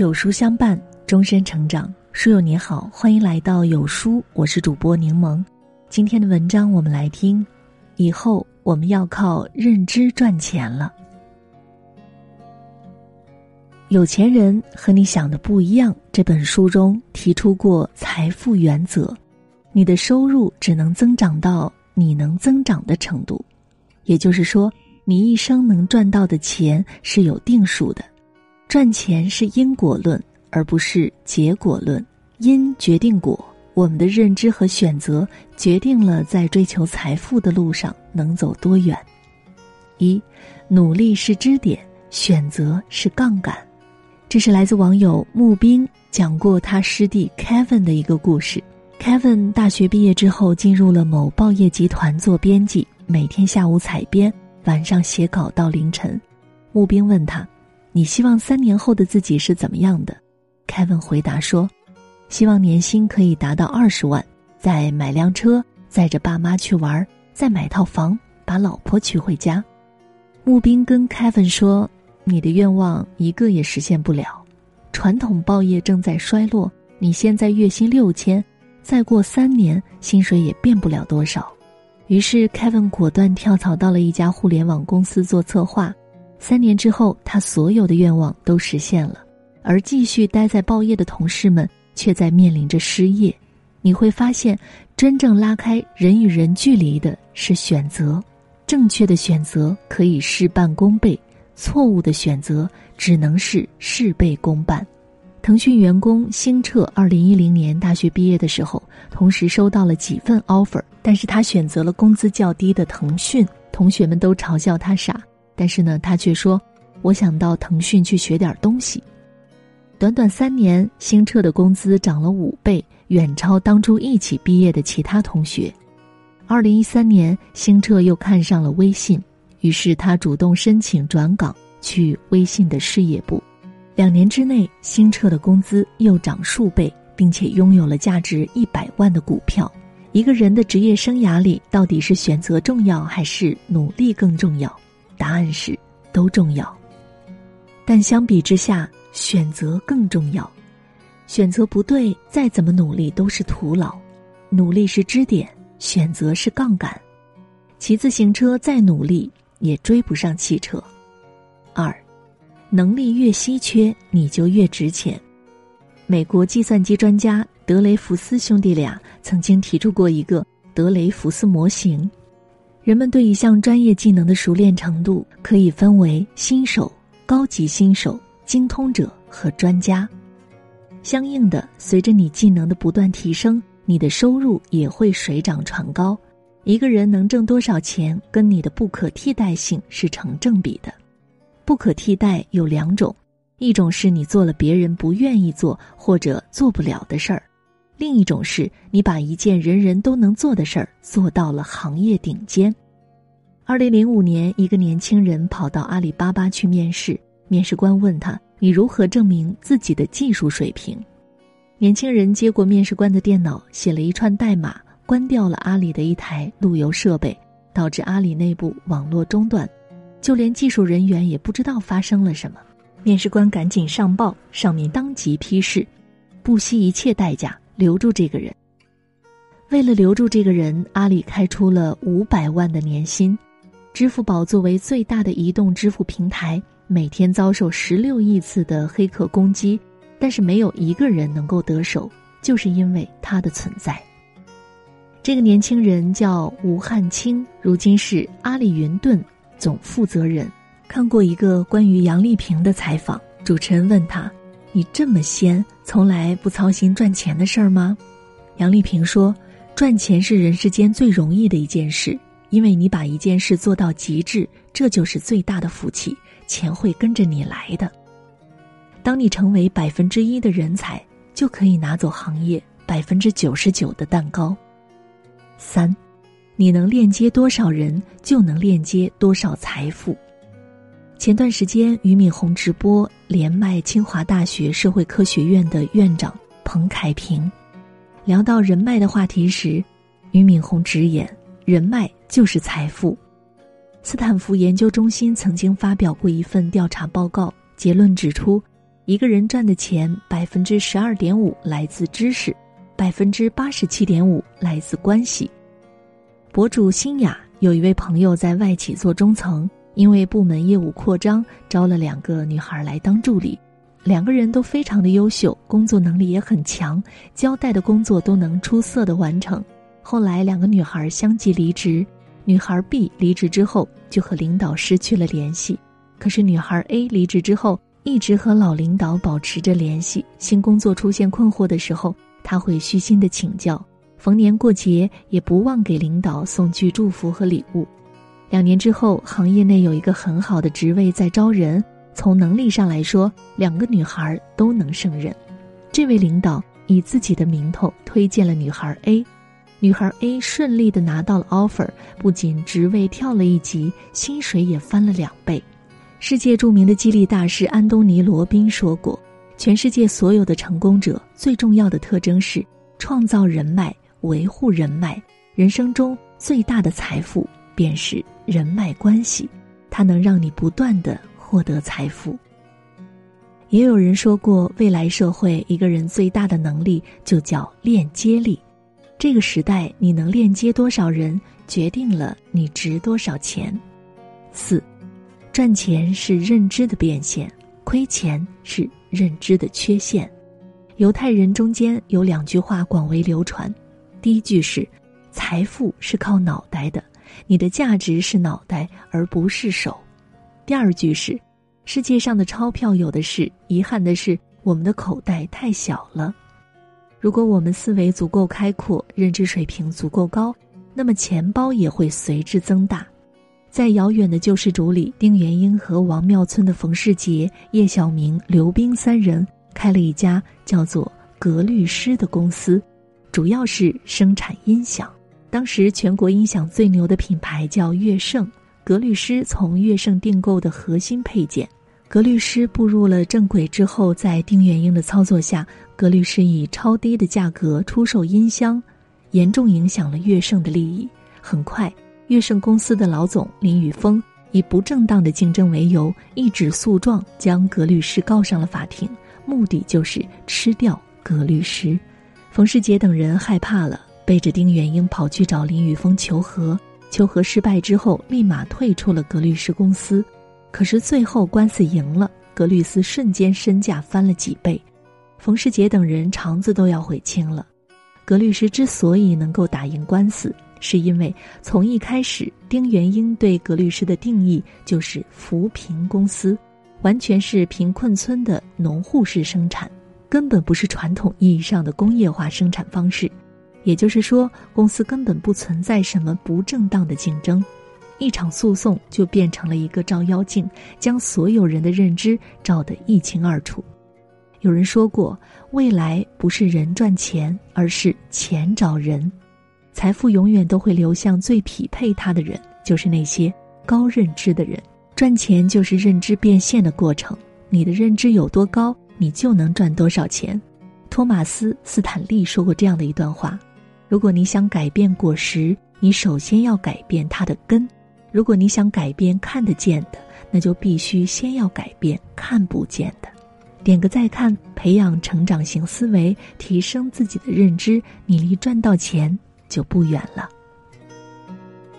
有书相伴，终身成长。书友你好，欢迎来到有书，我是主播柠檬。今天的文章我们来听，以后我们要靠认知赚钱了。有钱人和你想的不一样。这本书中提出过财富原则：你的收入只能增长到你能增长的程度，也就是说，你一生能赚到的钱是有定数的。赚钱是因果论，而不是结果论。因决定果，我们的认知和选择决定了在追求财富的路上能走多远。一，努力是支点，选择是杠杆。这是来自网友木冰讲过他师弟 Kevin 的一个故事。Kevin 大学毕业之后进入了某报业集团做编辑，每天下午采编，晚上写稿到凌晨。木冰问他。你希望三年后的自己是怎么样的？凯文回答说：“希望年薪可以达到二十万，再买辆车，载着爸妈去玩，再买套房，把老婆娶回家。”木兵跟凯文说：“你的愿望一个也实现不了，传统报业正在衰落，你现在月薪六千，再过三年薪水也变不了多少。”于是凯文果断跳槽到了一家互联网公司做策划。三年之后，他所有的愿望都实现了，而继续待在报业的同事们却在面临着失业。你会发现，真正拉开人与人距离的是选择，正确的选择可以事半功倍，错误的选择只能是事倍功半。腾讯员工星澈二零一零年大学毕业的时候，同时收到了几份 offer，但是他选择了工资较低的腾讯。同学们都嘲笑他傻。但是呢，他却说：“我想到腾讯去学点东西。”短短三年，星澈的工资涨了五倍，远超当初一起毕业的其他同学。二零一三年，星澈又看上了微信，于是他主动申请转岗去微信的事业部。两年之内，星澈的工资又涨数倍，并且拥有了价值一百万的股票。一个人的职业生涯里，到底是选择重要还是努力更重要？答案是都重要，但相比之下，选择更重要。选择不对，再怎么努力都是徒劳。努力是支点，选择是杠杆。骑自行车再努力也追不上汽车。二，能力越稀缺，你就越值钱。美国计算机专家德雷福斯兄弟俩曾经提出过一个德雷福斯模型。人们对一项专业技能的熟练程度可以分为新手、高级新手、精通者和专家。相应的，随着你技能的不断提升，你的收入也会水涨船高。一个人能挣多少钱，跟你的不可替代性是成正比的。不可替代有两种，一种是你做了别人不愿意做或者做不了的事儿。另一种是你把一件人人都能做的事儿做到了行业顶尖。二零零五年，一个年轻人跑到阿里巴巴去面试，面试官问他：“你如何证明自己的技术水平？”年轻人接过面试官的电脑，写了一串代码，关掉了阿里的一台路由设备，导致阿里内部网络中断，就连技术人员也不知道发生了什么。面试官赶紧上报，上面当即批示，不惜一切代价。留住这个人。为了留住这个人，阿里开出了五百万的年薪。支付宝作为最大的移动支付平台，每天遭受十六亿次的黑客攻击，但是没有一个人能够得手，就是因为他的存在。这个年轻人叫吴汉清，如今是阿里云盾总负责人。看过一个关于杨丽萍的采访，主持人问他。你这么仙，从来不操心赚钱的事儿吗？杨丽萍说：“赚钱是人世间最容易的一件事，因为你把一件事做到极致，这就是最大的福气，钱会跟着你来的。当你成为百分之一的人才，就可以拿走行业百分之九十九的蛋糕。三，你能链接多少人，就能链接多少财富。”前段时间，俞敏洪直播连麦清华大学社会科学院的院长彭凯平，聊到人脉的话题时，俞敏洪直言：“人脉就是财富。”斯坦福研究中心曾经发表过一份调查报告，结论指出，一个人赚的钱，百分之十二点五来自知识，百分之八十七点五来自关系。博主新雅有一位朋友在外企做中层，因为部门业务扩张，招了两个女孩来当助理，两个人都非常的优秀，工作能力也很强，交代的工作都能出色的完成。后来两个女孩相继离职，女孩 B 离职之后就和领导失去了联系，可是女孩 A 离职之后。一直和老领导保持着联系，新工作出现困惑的时候，他会虚心的请教，逢年过节也不忘给领导送去祝福和礼物。两年之后，行业内有一个很好的职位在招人，从能力上来说，两个女孩都能胜任。这位领导以自己的名头推荐了女孩 A，女孩 A 顺利的拿到了 offer，不仅职位跳了一级，薪水也翻了两倍。世界著名的激励大师安东尼·罗宾说过：“全世界所有的成功者最重要的特征是创造人脉、维护人脉。人生中最大的财富便是人脉关系，它能让你不断的获得财富。”也有人说过，未来社会一个人最大的能力就叫链接力。这个时代，你能链接多少人，决定了你值多少钱。四。赚钱是认知的变现，亏钱是认知的缺陷。犹太人中间有两句话广为流传，第一句是：“财富是靠脑袋的，你的价值是脑袋而不是手。”第二句是：“世界上的钞票有的是，遗憾的是我们的口袋太小了。”如果我们思维足够开阔，认知水平足够高，那么钱包也会随之增大。在遥远的救世主里，丁元英和王庙村的冯世杰、叶晓明、刘冰三人开了一家叫做“格律诗”的公司，主要是生产音响。当时全国音响最牛的品牌叫乐盛，格律诗从乐盛订购的核心配件。格律诗步入了正轨之后，在丁元英的操作下，格律诗以超低的价格出售音箱，严重影响了乐盛的利益。很快。乐盛公司的老总林宇峰以不正当的竞争为由，一纸诉状将格律师告上了法庭，目的就是吃掉格律师。冯世杰等人害怕了，背着丁元英跑去找林宇峰求和。求和失败之后，立马退出了格律师公司。可是最后官司赢了，格律师瞬间身价翻了几倍，冯世杰等人肠子都要悔青了。格律师之所以能够打赢官司。是因为从一开始，丁元英对格律师的定义就是扶贫公司，完全是贫困村的农户式生产，根本不是传统意义上的工业化生产方式。也就是说，公司根本不存在什么不正当的竞争，一场诉讼就变成了一个照妖镜，将所有人的认知照得一清二楚。有人说过，未来不是人赚钱，而是钱找人。财富永远都会流向最匹配他的人，就是那些高认知的人。赚钱就是认知变现的过程，你的认知有多高，你就能赚多少钱。托马斯·斯坦利说过这样的一段话：如果你想改变果实，你首先要改变它的根；如果你想改变看得见的，那就必须先要改变看不见的。点个再看，培养成长型思维，提升自己的认知，你离赚到钱。就不远了。